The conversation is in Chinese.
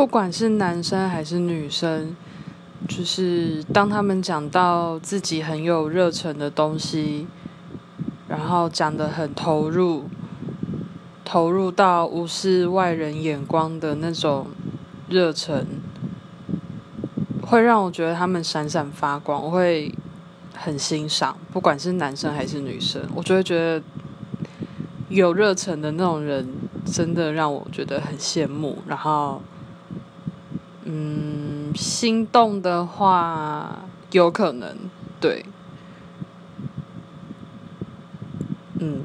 不管是男生还是女生，就是当他们讲到自己很有热忱的东西，然后讲的很投入，投入到无视外人眼光的那种热忱，会让我觉得他们闪闪发光，我会很欣赏，不管是男生还是女生，我就会觉得有热忱的那种人，真的让我觉得很羡慕，然后。嗯，心动的话有可能，对，嗯。